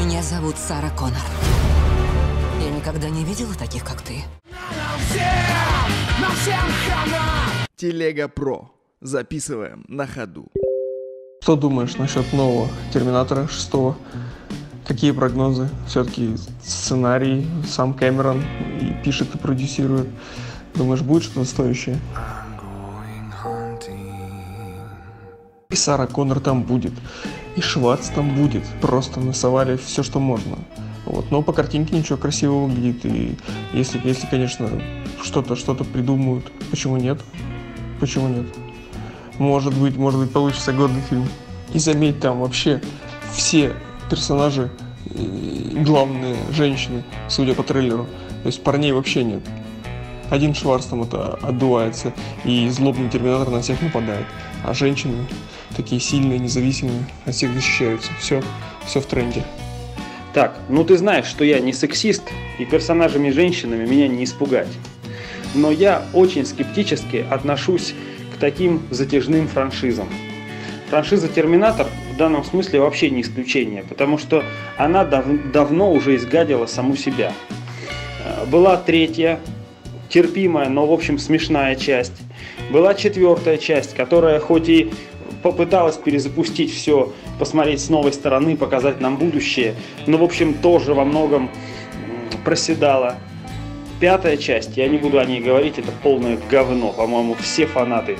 Меня зовут Сара Коннор. Я никогда не видела таких, как ты. Телега Про. Записываем на ходу. Что думаешь насчет нового Терминатора 6? Какие прогнозы? Все-таки сценарий сам Кэмерон и пишет и продюсирует. Думаешь, будет что-то стоящее? И Сара Коннор там будет. И Шварц там будет. Просто насовали все, что можно. Вот. Но по картинке ничего красивого выглядит. И если, если конечно, что-то что-то придумают, почему нет? Почему нет? Может быть, может быть, получится годный фильм. И заметь, там вообще все персонажи, главные женщины, судя по трейлеру. То есть парней вообще нет. Один Шварц там это отдувается, и злобный терминатор на всех нападает. А женщины такие сильные, независимые, от всех защищаются. Все, все в тренде. Так, ну ты знаешь, что я не сексист, и персонажами-женщинами меня не испугать. Но я очень скептически отношусь к таким затяжным франшизам. Франшиза «Терминатор» в данном смысле вообще не исключение, потому что она дав- давно уже изгадила саму себя. Э, была третья, терпимая, но в общем смешная часть. Была четвертая часть, которая хоть и попыталась перезапустить все, посмотреть с новой стороны, показать нам будущее, но в общем тоже во многом проседала. Пятая часть, я не буду о ней говорить, это полное говно. По-моему, все фанаты,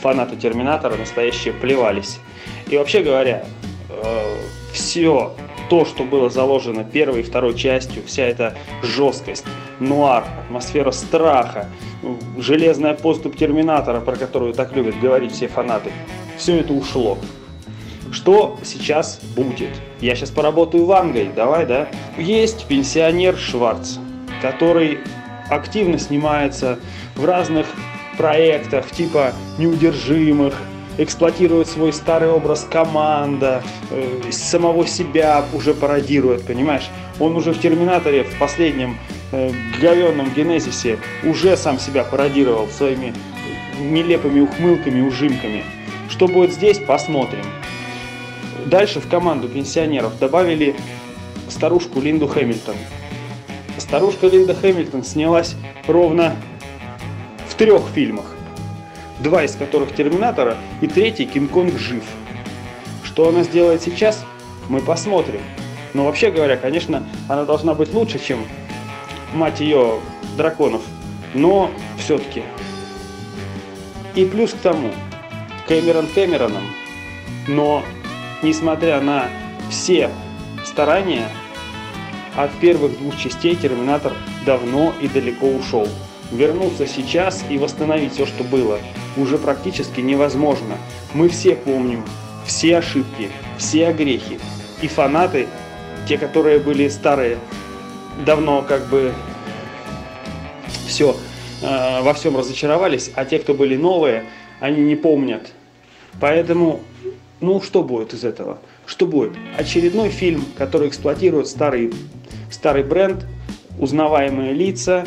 фанаты Терминатора настоящие плевались. И вообще говоря, э, все то, что было заложено первой и второй частью, вся эта жесткость, нуар, атмосфера страха, железная поступ Терминатора, про которую так любят говорить все фанаты, все это ушло. Что сейчас будет? Я сейчас поработаю вангой, давай, да? Есть пенсионер Шварц, который активно снимается в разных проектах, типа «Неудержимых», эксплуатирует свой старый образ команда, э, самого себя уже пародирует, понимаешь? Он уже в «Терминаторе», в последнем э, говенном генезисе, уже сам себя пародировал своими нелепыми ухмылками, ужимками. Что будет здесь, посмотрим. Дальше в команду пенсионеров добавили старушку Линду Хэмилтон. Старушка Линда Хэмилтон снялась ровно в трех фильмах. Два из которых Терминатора и третий Кинг-Конг жив. Что она сделает сейчас, мы посмотрим. Но вообще говоря, конечно, она должна быть лучше, чем мать ее драконов. Но все-таки. И плюс к тому, Кэмерон Кэмероном, но несмотря на все старания, от первых двух частей Терминатор давно и далеко ушел. Вернуться сейчас и восстановить все, что было, уже практически невозможно. Мы все помним все ошибки, все огрехи. И фанаты, те, которые были старые, давно как бы все, э, во всем разочаровались, а те, кто были новые, они не помнят Поэтому, ну что будет из этого? Что будет? Очередной фильм, который эксплуатирует старый, старый бренд, узнаваемые лица,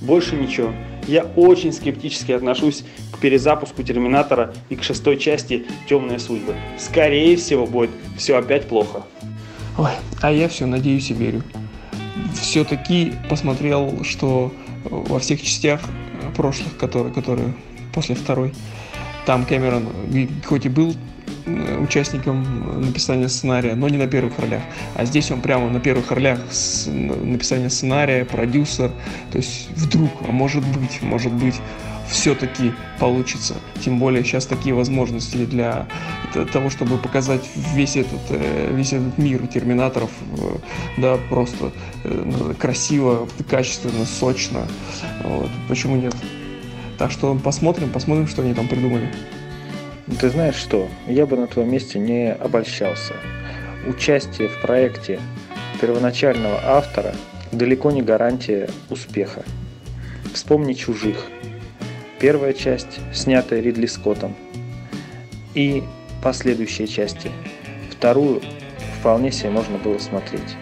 больше ничего. Я очень скептически отношусь к перезапуску Терминатора и к шестой части Темные судьбы. Скорее всего, будет все опять плохо. Ой, а я все надеюсь и верю. Все-таки посмотрел, что во всех частях прошлых, которые, которые после второй, там Кэмерон хоть и был участником написания сценария, но не на первых ролях. А здесь он прямо на первых ролях с написания сценария, продюсер. То есть вдруг, а может быть, может быть, все-таки получится. Тем более сейчас такие возможности для того, чтобы показать весь этот, э, весь этот мир терминаторов, э, да, просто э, красиво, качественно, сочно. Вот. Почему нет? Так что посмотрим, посмотрим, что они там придумали. Ты знаешь что? Я бы на твоем месте не обольщался. Участие в проекте первоначального автора далеко не гарантия успеха. Вспомни «Чужих». Первая часть, снятая Ридли Скоттом, и последующие части. Вторую вполне себе можно было смотреть.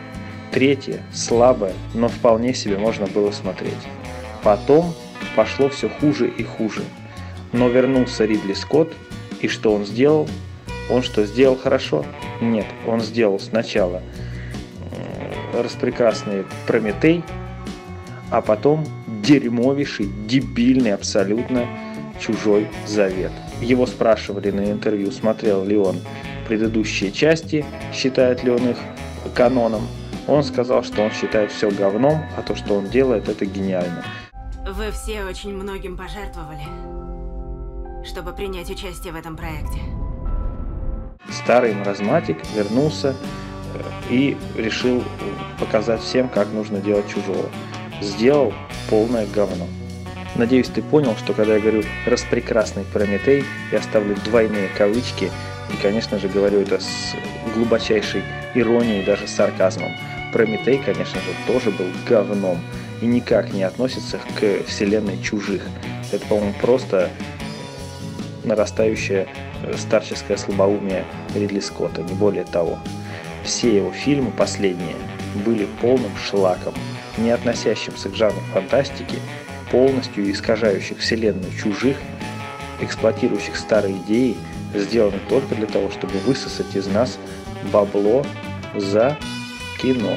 Третья слабая, но вполне себе можно было смотреть. Потом пошло все хуже и хуже. Но вернулся Ридли Скотт, и что он сделал? Он что, сделал хорошо? Нет, он сделал сначала распрекрасный Прометей, а потом дерьмовейший, дебильный абсолютно чужой завет. Его спрашивали на интервью, смотрел ли он предыдущие части, считает ли он их каноном. Он сказал, что он считает все говном, а то, что он делает, это гениально. Вы все очень многим пожертвовали, чтобы принять участие в этом проекте. Старый маразматик вернулся э, и решил показать всем, как нужно делать чужого. Сделал полное говно. Надеюсь, ты понял, что когда я говорю «распрекрасный Прометей», я ставлю двойные кавычки и, конечно же, говорю это с глубочайшей иронией, даже сарказмом. Прометей, конечно же, тоже был говном и никак не относится к вселенной чужих. Это, по-моему, просто нарастающее э, старческое слабоумие Ридли Скотта, не более того. Все его фильмы последние были полным шлаком, не относящимся к жанру фантастики, полностью искажающих вселенную чужих, эксплуатирующих старые идеи, сделаны только для того, чтобы высосать из нас бабло за кино.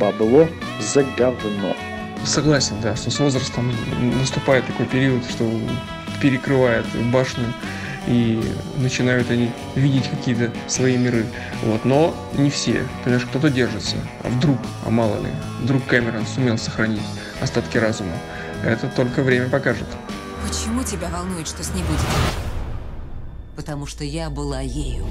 Бабло за говно. Согласен, да, что с возрастом наступает такой период, что перекрывает башню и начинают они видеть какие-то свои миры. Вот. Но не все. Понимаешь, кто-то держится. А вдруг, а мало ли, вдруг Кэмерон сумел сохранить остатки разума. Это только время покажет. Почему тебя волнует, что с ней будет? Потому что я была ею.